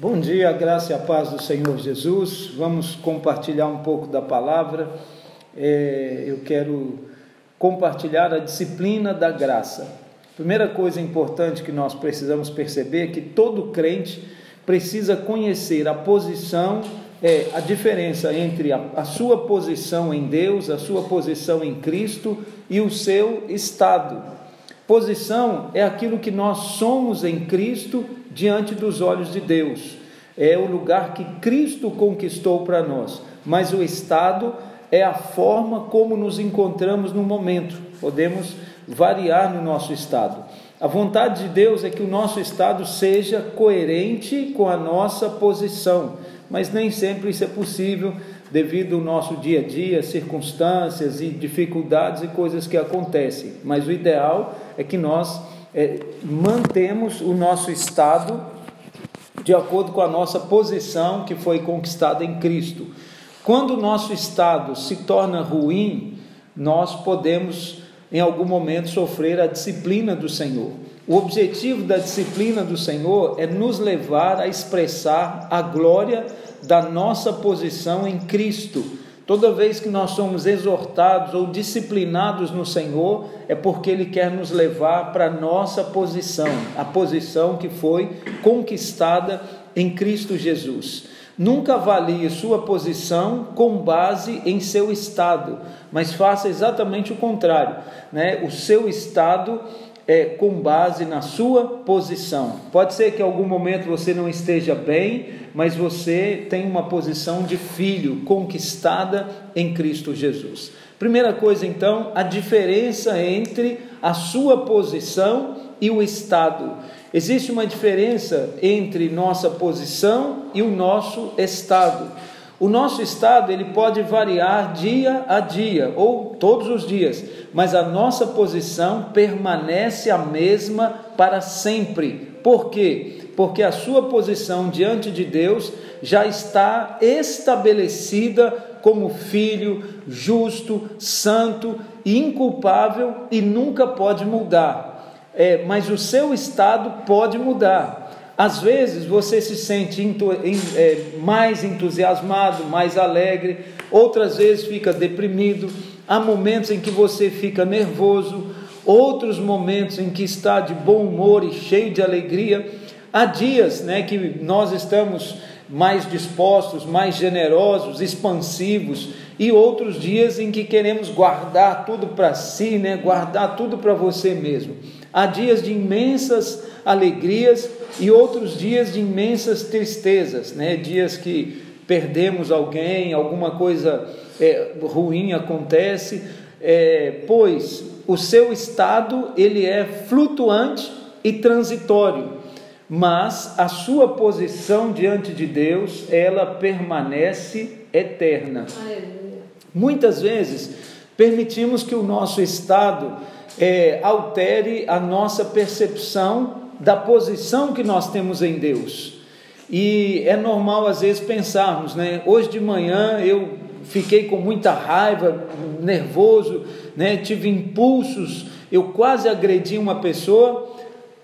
Bom dia, graça e a paz do Senhor Jesus. Vamos compartilhar um pouco da palavra. É, eu quero compartilhar a disciplina da graça. Primeira coisa importante que nós precisamos perceber é que todo crente precisa conhecer a posição, é, a diferença entre a, a sua posição em Deus, a sua posição em Cristo e o seu estado. Posição é aquilo que nós somos em Cristo diante dos olhos de Deus. É o lugar que Cristo conquistou para nós. Mas o estado é a forma como nos encontramos no momento. Podemos variar no nosso estado. A vontade de Deus é que o nosso estado seja coerente com a nossa posição, mas nem sempre isso é possível devido ao nosso dia a dia, circunstâncias e dificuldades e coisas que acontecem. Mas o ideal é que nós é, mantemos o nosso estado de acordo com a nossa posição que foi conquistada em Cristo. Quando o nosso estado se torna ruim, nós podemos em algum momento sofrer a disciplina do Senhor. O objetivo da disciplina do Senhor é nos levar a expressar a glória da nossa posição em Cristo. Toda vez que nós somos exortados ou disciplinados no Senhor, é porque Ele quer nos levar para a nossa posição, a posição que foi conquistada em Cristo Jesus. Nunca avalie sua posição com base em seu estado, mas faça exatamente o contrário. Né? O seu estado é com base na sua posição. Pode ser que em algum momento você não esteja bem, mas você tem uma posição de filho conquistada em Cristo Jesus. Primeira coisa, então, a diferença entre a sua posição e o estado. Existe uma diferença entre nossa posição e o nosso estado. O nosso estado ele pode variar dia a dia ou todos os dias, mas a nossa posição permanece a mesma para sempre. Por quê? Porque a sua posição diante de Deus já está estabelecida como filho justo, santo e inculpável e nunca pode mudar. É, mas o seu estado pode mudar. Às vezes você se sente é, mais entusiasmado, mais alegre, outras vezes fica deprimido. Há momentos em que você fica nervoso, outros momentos em que está de bom humor e cheio de alegria. Há dias né, que nós estamos mais dispostos, mais generosos, expansivos, e outros dias em que queremos guardar tudo para si, né, guardar tudo para você mesmo. Há dias de imensas alegrias e outros dias de imensas tristezas, né? dias que perdemos alguém, alguma coisa é, ruim acontece, é, pois o seu estado ele é flutuante e transitório, mas a sua posição diante de Deus ela permanece eterna. Muitas vezes permitimos que o nosso estado é, altere a nossa percepção da posição que nós temos em Deus. E é normal às vezes pensarmos, né? Hoje de manhã eu fiquei com muita raiva, nervoso, né? Tive impulsos, eu quase agredi uma pessoa.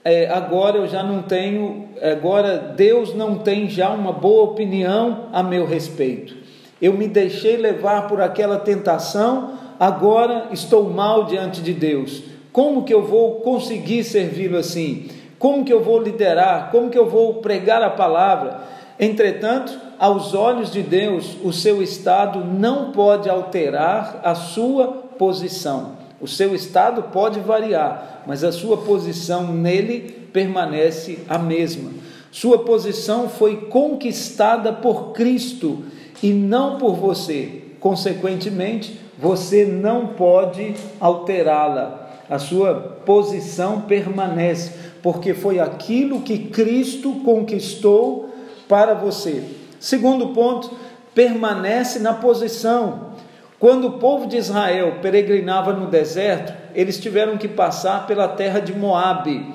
É, agora eu já não tenho, agora Deus não tem já uma boa opinião a meu respeito. Eu me deixei levar por aquela tentação, agora estou mal diante de Deus. Como que eu vou conseguir servi-lo assim? Como que eu vou liderar? Como que eu vou pregar a palavra? Entretanto, aos olhos de Deus, o seu estado não pode alterar a sua posição. O seu estado pode variar, mas a sua posição nele permanece a mesma. Sua posição foi conquistada por Cristo e não por você. Consequentemente, você não pode alterá-la. A sua posição permanece porque foi aquilo que Cristo conquistou para você. Segundo ponto, permanece na posição. Quando o povo de Israel peregrinava no deserto, eles tiveram que passar pela terra de Moabe,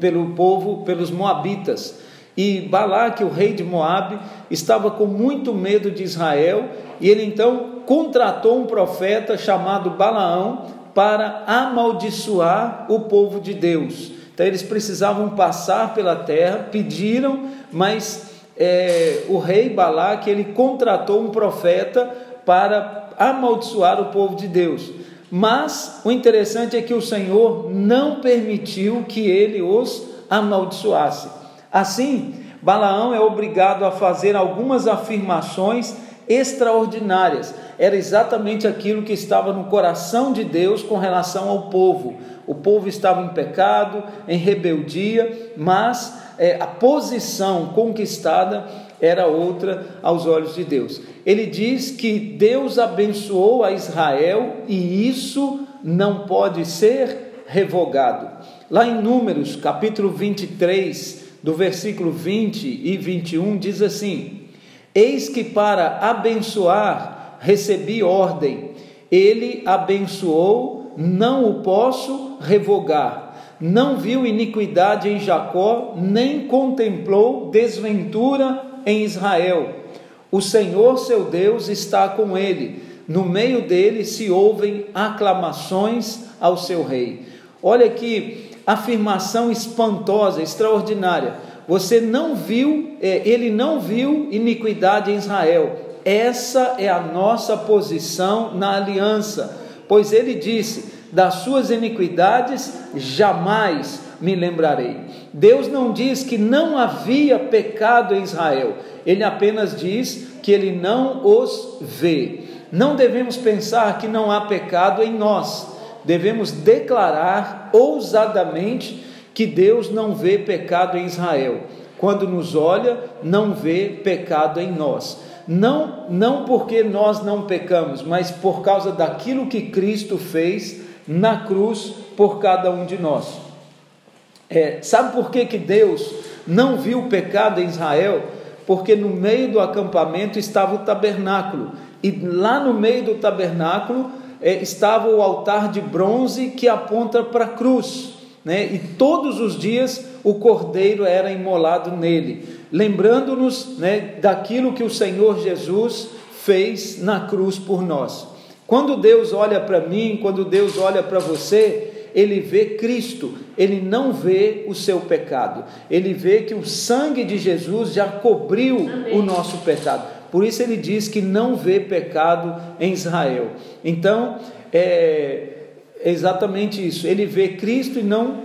pelo povo, pelos moabitas. E Balaque, o rei de Moabe, estava com muito medo de Israel, e ele então contratou um profeta chamado Balaão para amaldiçoar o povo de Deus. Então eles precisavam passar pela terra, pediram, mas é, o rei Balaque ele contratou um profeta para amaldiçoar o povo de Deus. Mas o interessante é que o Senhor não permitiu que ele os amaldiçoasse. Assim, Balaão é obrigado a fazer algumas afirmações extraordinárias. Era exatamente aquilo que estava no coração de Deus com relação ao povo. O povo estava em pecado, em rebeldia, mas é, a posição conquistada era outra aos olhos de Deus. Ele diz que Deus abençoou a Israel e isso não pode ser revogado. Lá em Números, capítulo 23, do versículo 20 e 21, diz assim: Eis que para abençoar recebi ordem, ele abençoou, não o posso revogar. Não viu iniquidade em Jacó, nem contemplou desventura em Israel. O Senhor seu Deus está com ele, no meio dele se ouvem aclamações ao seu rei. Olha que afirmação espantosa, extraordinária. Você não viu, é, ele não viu iniquidade em Israel. Essa é a nossa posição na aliança, pois ele disse: das suas iniquidades jamais me lembrarei. Deus não diz que não havia pecado em Israel, ele apenas diz que ele não os vê. Não devemos pensar que não há pecado em nós, devemos declarar ousadamente que Deus não vê pecado em Israel. Quando nos olha, não vê pecado em nós. Não, não porque nós não pecamos, mas por causa daquilo que Cristo fez na cruz por cada um de nós. É, sabe por que, que Deus não viu pecado em Israel? Porque no meio do acampamento estava o tabernáculo, e lá no meio do tabernáculo é, estava o altar de bronze que aponta para a cruz né? e todos os dias o cordeiro era imolado nele, lembrando-nos né, daquilo que o Senhor Jesus fez na cruz por nós. Quando Deus olha para mim, quando Deus olha para você, ele vê Cristo, ele não vê o seu pecado, ele vê que o sangue de Jesus já cobriu Amém. o nosso pecado. Por isso ele diz que não vê pecado em Israel. Então, é, exatamente isso. Ele vê Cristo e não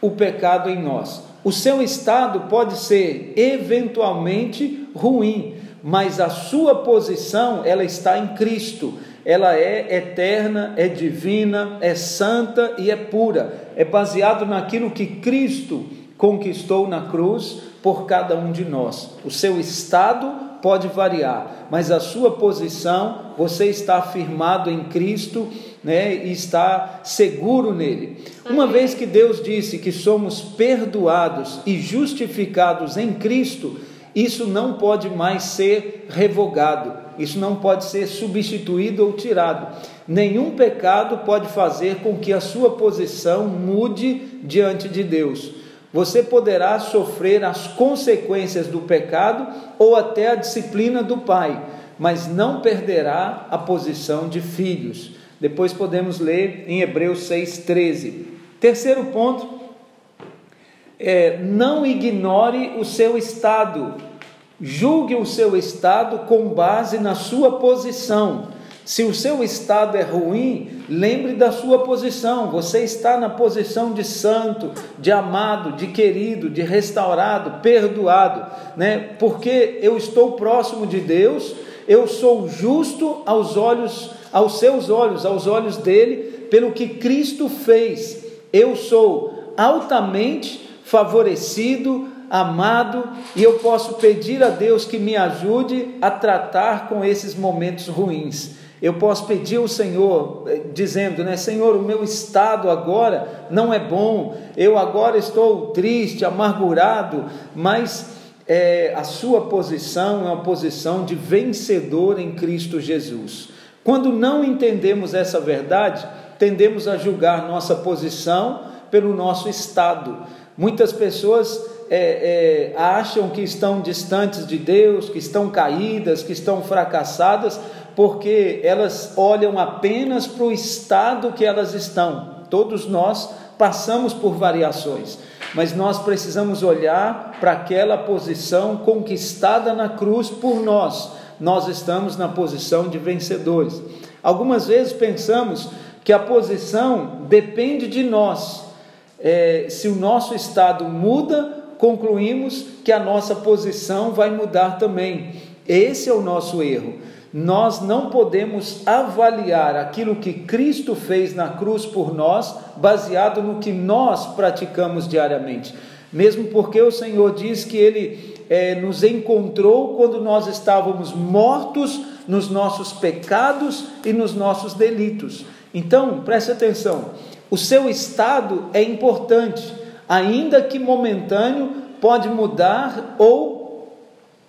o pecado em nós. O seu estado pode ser eventualmente ruim, mas a sua posição ela está em Cristo. Ela é eterna, é divina, é santa e é pura. É baseado naquilo que Cristo conquistou na cruz por cada um de nós. O seu estado pode variar, mas a sua posição, você está afirmado em Cristo né, e está seguro nele. Uma vez que Deus disse que somos perdoados e justificados em Cristo, isso não pode mais ser revogado, isso não pode ser substituído ou tirado. Nenhum pecado pode fazer com que a sua posição mude diante de Deus você poderá sofrer as consequências do pecado ou até a disciplina do pai, mas não perderá a posição de filhos. Depois podemos ler em Hebreus 6,13. Terceiro ponto, é, não ignore o seu estado, julgue o seu estado com base na sua posição. Se o seu estado é ruim, lembre da sua posição. Você está na posição de santo, de amado, de querido, de restaurado, perdoado, né? Porque eu estou próximo de Deus, eu sou justo aos olhos, aos seus olhos, aos olhos dele, pelo que Cristo fez. Eu sou altamente favorecido, amado, e eu posso pedir a Deus que me ajude a tratar com esses momentos ruins. Eu posso pedir ao Senhor, eh, dizendo, né, Senhor, o meu estado agora não é bom, eu agora estou triste, amargurado, mas é, a sua posição é uma posição de vencedor em Cristo Jesus. Quando não entendemos essa verdade, tendemos a julgar nossa posição pelo nosso estado. Muitas pessoas é, é, acham que estão distantes de Deus, que estão caídas, que estão fracassadas, porque elas olham apenas para o estado que elas estão. Todos nós passamos por variações, mas nós precisamos olhar para aquela posição conquistada na cruz por nós. Nós estamos na posição de vencedores. Algumas vezes pensamos que a posição depende de nós. É, se o nosso estado muda, concluímos que a nossa posição vai mudar também. Esse é o nosso erro. Nós não podemos avaliar aquilo que Cristo fez na cruz por nós, baseado no que nós praticamos diariamente. Mesmo porque o Senhor diz que Ele é, nos encontrou quando nós estávamos mortos nos nossos pecados e nos nossos delitos. Então, preste atenção: o seu estado é importante, ainda que momentâneo, pode mudar ou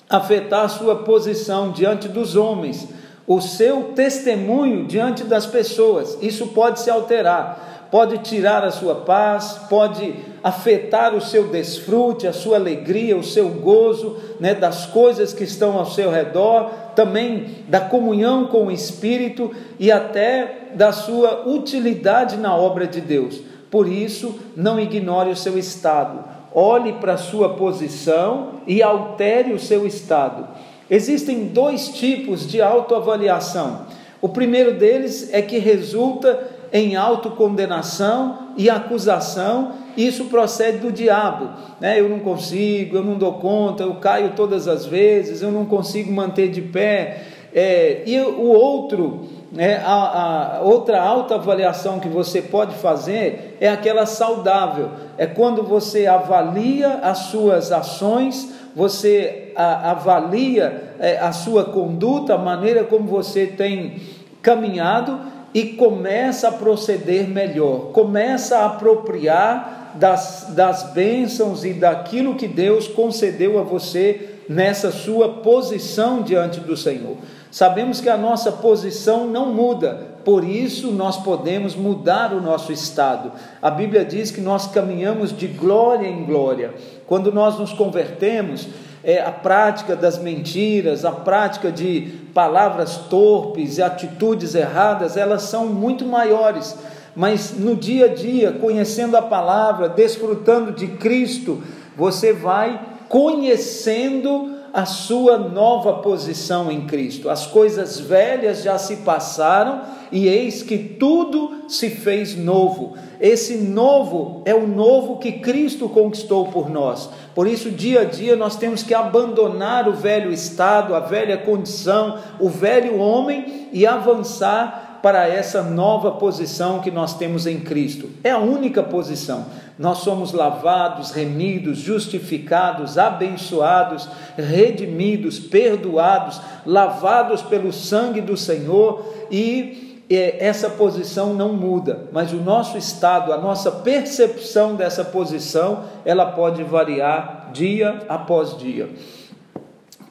afetar sua posição diante dos homens, o seu testemunho diante das pessoas. Isso pode se alterar pode tirar a sua paz, pode afetar o seu desfrute, a sua alegria, o seu gozo, né, das coisas que estão ao seu redor, também da comunhão com o Espírito e até da sua utilidade na obra de Deus. Por isso, não ignore o seu estado, olhe para a sua posição e altere o seu estado. Existem dois tipos de autoavaliação. O primeiro deles é que resulta em autocondenação e acusação, isso procede do diabo. Né? Eu não consigo, eu não dou conta, eu caio todas as vezes, eu não consigo manter de pé. É, e o outro, né, a, a outra autoavaliação que você pode fazer é aquela saudável, é quando você avalia as suas ações, você a, avalia é, a sua conduta, a maneira como você tem caminhado e começa a proceder melhor, começa a apropriar das, das bênçãos e daquilo que Deus concedeu a você nessa sua posição diante do Senhor. Sabemos que a nossa posição não muda, por isso nós podemos mudar o nosso estado. A Bíblia diz que nós caminhamos de glória em glória. Quando nós nos convertemos, é, a prática das mentiras, a prática de palavras torpes e atitudes erradas, elas são muito maiores. Mas no dia a dia, conhecendo a palavra, desfrutando de Cristo, você vai conhecendo a sua nova posição em Cristo. As coisas velhas já se passaram e eis que tudo se fez novo. Esse novo é o novo que Cristo conquistou por nós. Por isso, dia a dia, nós temos que abandonar o velho estado, a velha condição, o velho homem e avançar para essa nova posição que nós temos em Cristo. É a única posição. Nós somos lavados, remidos, justificados, abençoados, redimidos, perdoados, lavados pelo sangue do Senhor e essa posição não muda, mas o nosso estado, a nossa percepção dessa posição, ela pode variar dia após dia.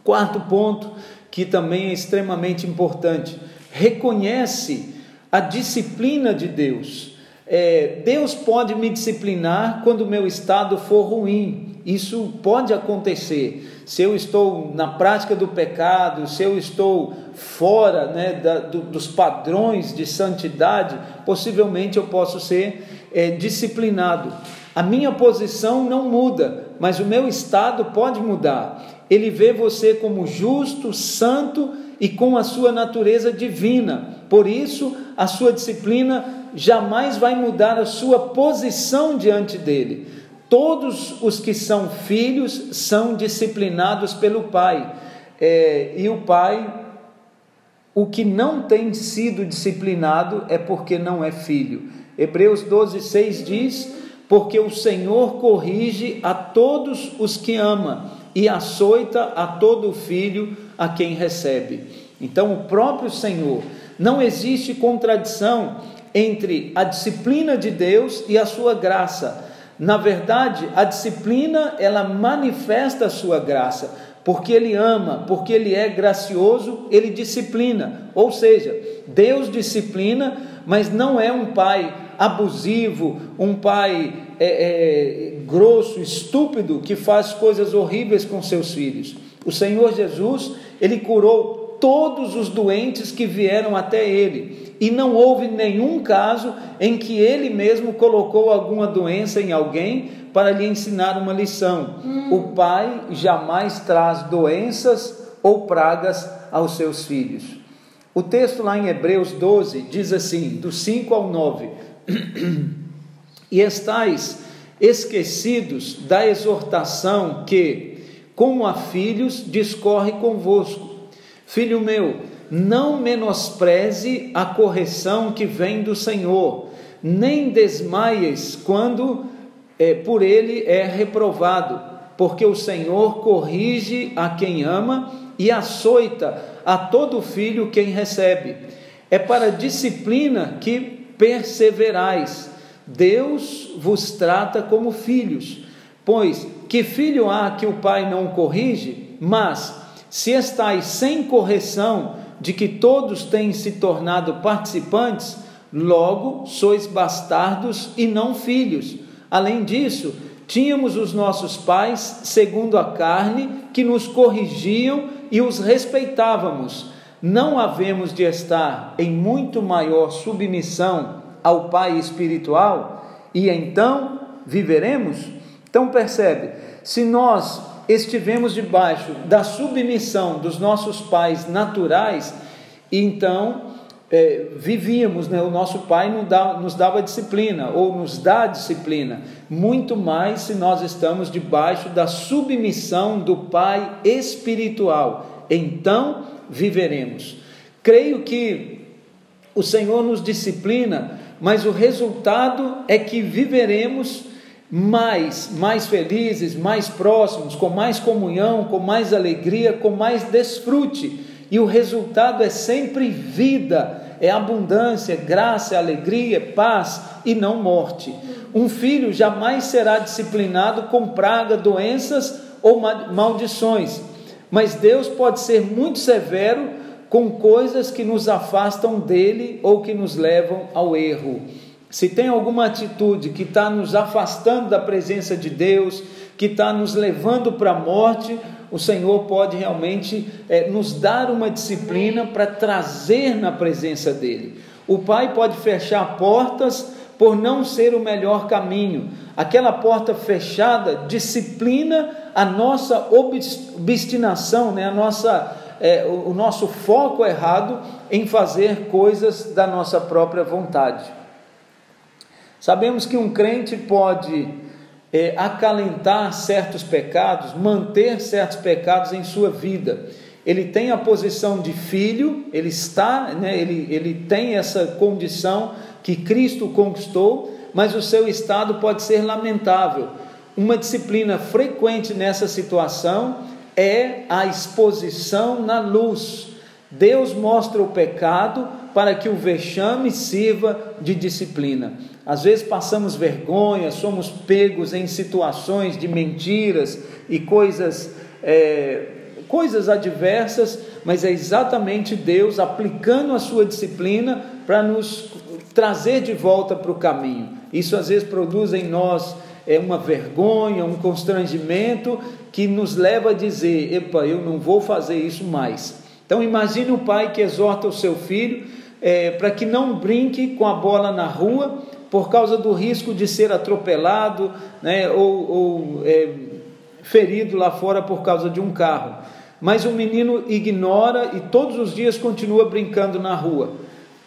Quarto ponto, que também é extremamente importante, reconhece a disciplina de Deus. É, Deus pode me disciplinar quando o meu estado for ruim. Isso pode acontecer. Se eu estou na prática do pecado, se eu estou fora né, da, do, dos padrões de santidade, possivelmente eu posso ser é, disciplinado. A minha posição não muda, mas o meu estado pode mudar. Ele vê você como justo, santo e com a sua natureza divina. Por isso, a sua disciplina jamais vai mudar a sua posição diante dele. Todos os que são filhos são disciplinados pelo Pai. É, e o Pai, o que não tem sido disciplinado é porque não é filho. Hebreus 12, 6 diz: Porque o Senhor corrige a todos os que ama e açoita a todo filho a quem recebe. Então, o próprio Senhor, não existe contradição entre a disciplina de Deus e a sua graça. Na verdade, a disciplina ela manifesta a sua graça, porque ele ama, porque ele é gracioso, ele disciplina. Ou seja, Deus disciplina, mas não é um pai abusivo, um pai é, é, grosso, estúpido, que faz coisas horríveis com seus filhos. O Senhor Jesus, ele curou todos os doentes que vieram até ele. e não houve nenhum caso em que ele mesmo colocou alguma doença em alguém para lhe ensinar uma lição. Hum. O pai jamais traz doenças ou pragas aos seus filhos. O texto lá em Hebreus 12 diz assim, do 5 ao 9: E estais esquecidos da exortação que, como a filhos, discorre convosco. Filho meu, não menospreze a correção que vem do Senhor, nem desmaies quando é, por ele é reprovado, porque o Senhor corrige a quem ama e açoita a todo filho quem recebe. É para disciplina que perseverais. Deus vos trata como filhos. Pois que filho há que o pai não corrige? Mas se estáis sem correção, de que todos têm se tornado participantes, logo sois bastardos e não filhos. Além disso, tínhamos os nossos pais, segundo a carne, que nos corrigiam e os respeitávamos. Não havemos de estar em muito maior submissão ao Pai espiritual e então viveremos? Então percebe, se nós estivemos debaixo da submissão dos nossos pais naturais, então é, vivíamos, né? o nosso pai nos dava, nos dava disciplina, ou nos dá disciplina, muito mais se nós estamos debaixo da submissão do pai espiritual, então viveremos. Creio que o Senhor nos disciplina, mas o resultado é que viveremos mais, mais felizes, mais próximos, com mais comunhão, com mais alegria, com mais desfrute. E o resultado é sempre vida, é abundância, graça, alegria, paz e não morte. Um filho jamais será disciplinado com praga, doenças ou maldições, mas Deus pode ser muito severo com coisas que nos afastam dele ou que nos levam ao erro. Se tem alguma atitude que está nos afastando da presença de Deus, que está nos levando para a morte, o Senhor pode realmente é, nos dar uma disciplina para trazer na presença dEle. O Pai pode fechar portas por não ser o melhor caminho. Aquela porta fechada disciplina a nossa obstinação, né? a nossa, é, o nosso foco errado em fazer coisas da nossa própria vontade. Sabemos que um crente pode é, acalentar certos pecados, manter certos pecados em sua vida. Ele tem a posição de filho, ele está, né, ele, ele tem essa condição que Cristo conquistou, mas o seu estado pode ser lamentável. Uma disciplina frequente nessa situação é a exposição na luz. Deus mostra o pecado para que o vexame sirva de disciplina. Às vezes passamos vergonha, somos pegos em situações de mentiras e coisas, é, coisas adversas, mas é exatamente Deus aplicando a sua disciplina para nos trazer de volta para o caminho. Isso às vezes produz em nós é uma vergonha, um constrangimento que nos leva a dizer: epa, eu não vou fazer isso mais. Então imagine o pai que exorta o seu filho é, para que não brinque com a bola na rua por causa do risco de ser atropelado né, ou, ou é, ferido lá fora por causa de um carro. Mas o menino ignora e todos os dias continua brincando na rua.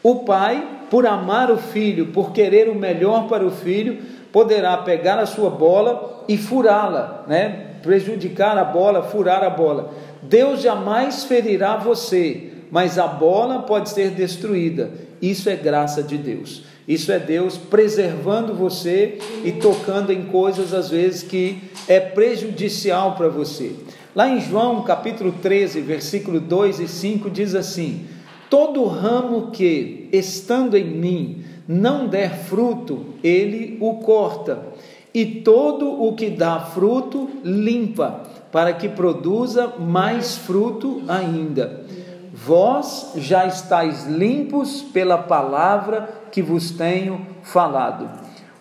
O pai, por amar o filho, por querer o melhor para o filho, poderá pegar a sua bola e furá-la, né? prejudicar a bola, furar a bola. Deus jamais ferirá você, mas a bola pode ser destruída. Isso é graça de Deus. Isso é Deus preservando você e tocando em coisas às vezes que é prejudicial para você. Lá em João capítulo 13, versículo 2 e 5 diz assim: Todo ramo que, estando em mim, não der fruto, ele o corta, e todo o que dá fruto, limpa, para que produza mais fruto ainda. Vós já estáis limpos pela palavra que vos tenho falado.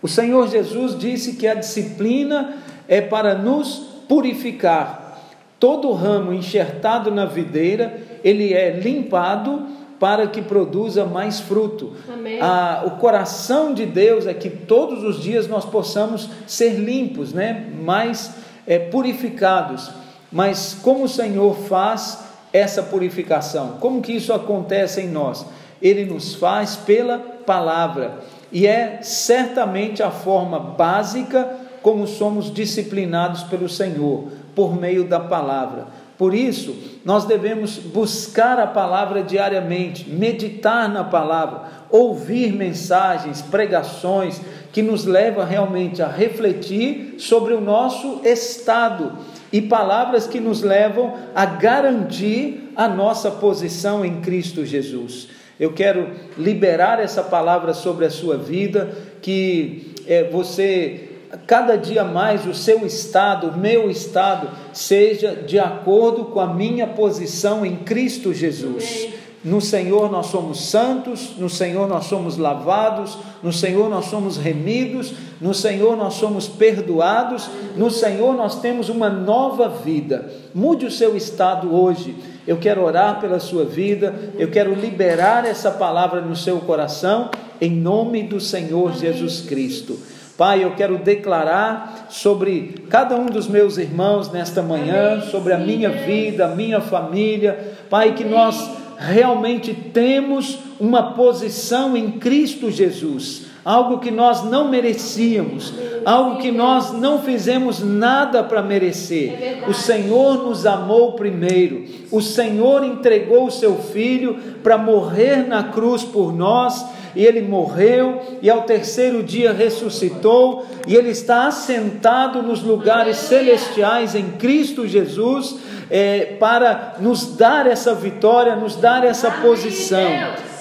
O Senhor Jesus disse que a disciplina é para nos purificar. Todo ramo enxertado na videira, ele é limpado para que produza mais fruto. Ah, o coração de Deus é que todos os dias nós possamos ser limpos, né? mais é, purificados. Mas como o Senhor faz essa purificação? Como que isso acontece em nós? Ele nos faz pela palavra e é certamente a forma básica como somos disciplinados pelo Senhor, por meio da palavra. Por isso, nós devemos buscar a palavra diariamente, meditar na palavra, ouvir mensagens, pregações que nos levam realmente a refletir sobre o nosso estado e palavras que nos levam a garantir a nossa posição em Cristo Jesus. Eu quero liberar essa palavra sobre a sua vida, que é, você cada dia mais o seu estado, o meu estado, seja de acordo com a minha posição em Cristo Jesus. No Senhor nós somos santos, no Senhor nós somos lavados, no Senhor nós somos remidos, no Senhor nós somos perdoados, no Senhor nós temos uma nova vida. Mude o seu estado hoje. Eu quero orar pela sua vida, eu quero liberar essa palavra no seu coração, em nome do Senhor Jesus Cristo. Pai, eu quero declarar sobre cada um dos meus irmãos nesta manhã, sobre a minha vida, a minha família. Pai, que nós realmente temos uma posição em Cristo Jesus, algo que nós não merecíamos, algo que nós não fizemos nada para merecer. o Senhor nos amou primeiro, o Senhor entregou o seu filho para morrer na cruz por nós e ele morreu, e ao terceiro dia ressuscitou, e ele está assentado nos lugares celestiais em Cristo Jesus, é, para nos dar essa vitória, nos dar essa posição.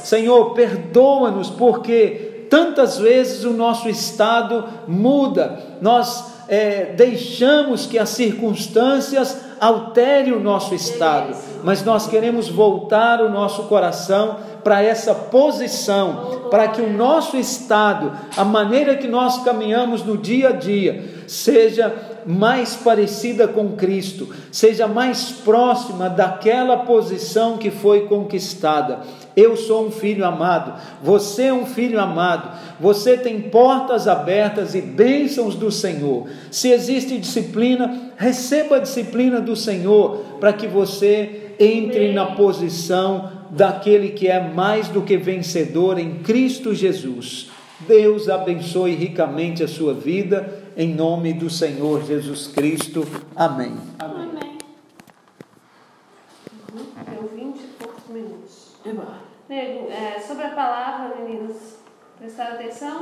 Senhor, perdoa-nos, porque tantas vezes o nosso estado muda, nós é, deixamos que as circunstâncias alterem o nosso estado, mas nós queremos voltar o nosso coração para essa posição, para que o nosso estado, a maneira que nós caminhamos no dia a dia, seja mais parecida com Cristo, seja mais próxima daquela posição que foi conquistada. Eu sou um filho amado, você é um filho amado, você tem portas abertas e bênçãos do Senhor. Se existe disciplina, receba a disciplina do Senhor para que você entre na posição daquele que é mais do que vencedor em Cristo Jesus. Deus abençoe ricamente a sua vida, em nome do Senhor Jesus Cristo. Amém. Amém. Uhum. Deu 20 e poucos minutos. Nego, é, sobre a palavra, meninos, prestaram atenção?